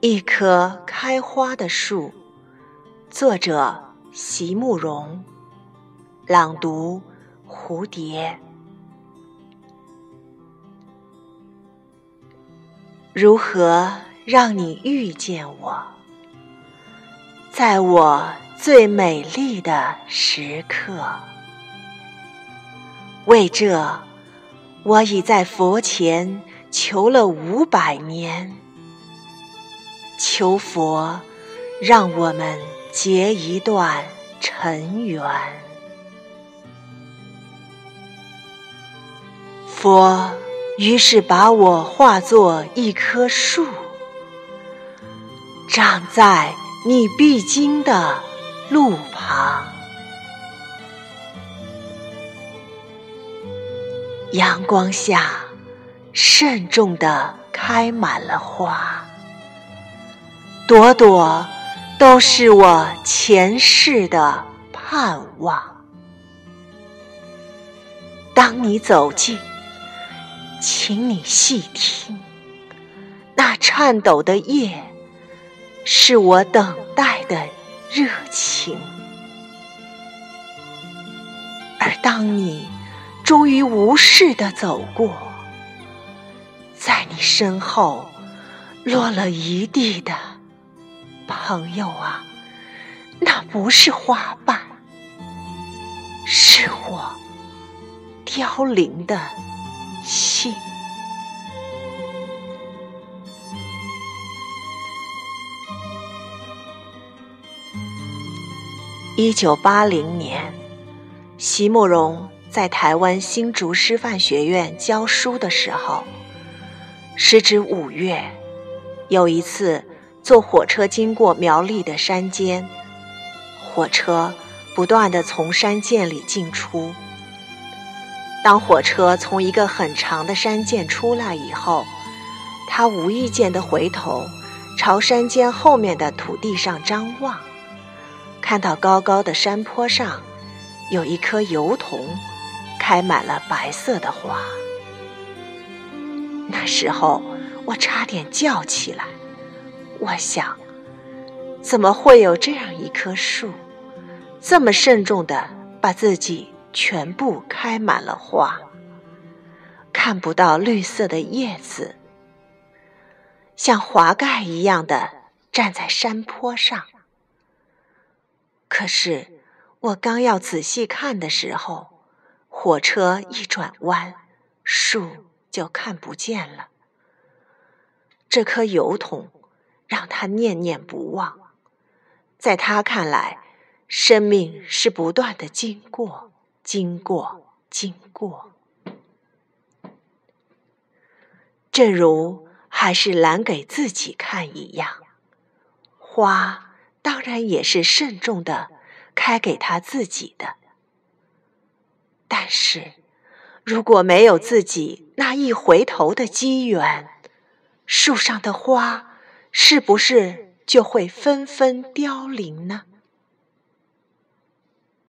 一棵开花的树，作者席慕容，朗读蝴蝶。如何让你遇见我，在我最美丽的时刻？为这，我已在佛前求了五百年。求佛，让我们结一段尘缘。佛于是把我化作一棵树，长在你必经的路旁。阳光下，慎重地开满了花。朵朵都是我前世的盼望。当你走近，请你细听，那颤抖的叶，是我等待的热情。而当你终于无视的走过，在你身后落了一地的。朋友啊，那不是花瓣，是我凋零的心。一九八零年，席慕容在台湾新竹师范学院教书的时候，时值五月，有一次。坐火车经过苗栗的山间，火车不断的从山涧里进出。当火车从一个很长的山涧出来以后，他无意间的回头，朝山涧后面的土地上张望，看到高高的山坡上有一棵油桐，开满了白色的花。那时候我差点叫起来。我想，怎么会有这样一棵树，这么慎重的把自己全部开满了花，看不到绿色的叶子，像华盖一样的站在山坡上。可是我刚要仔细看的时候，火车一转弯，树就看不见了。这棵油桐。让他念念不忘，在他看来，生命是不断的经过，经过，经过。正如还是拦给自己看一样，花当然也是慎重的开给他自己的。但是，如果没有自己那一回头的机缘，树上的花。是不是就会纷纷凋零呢？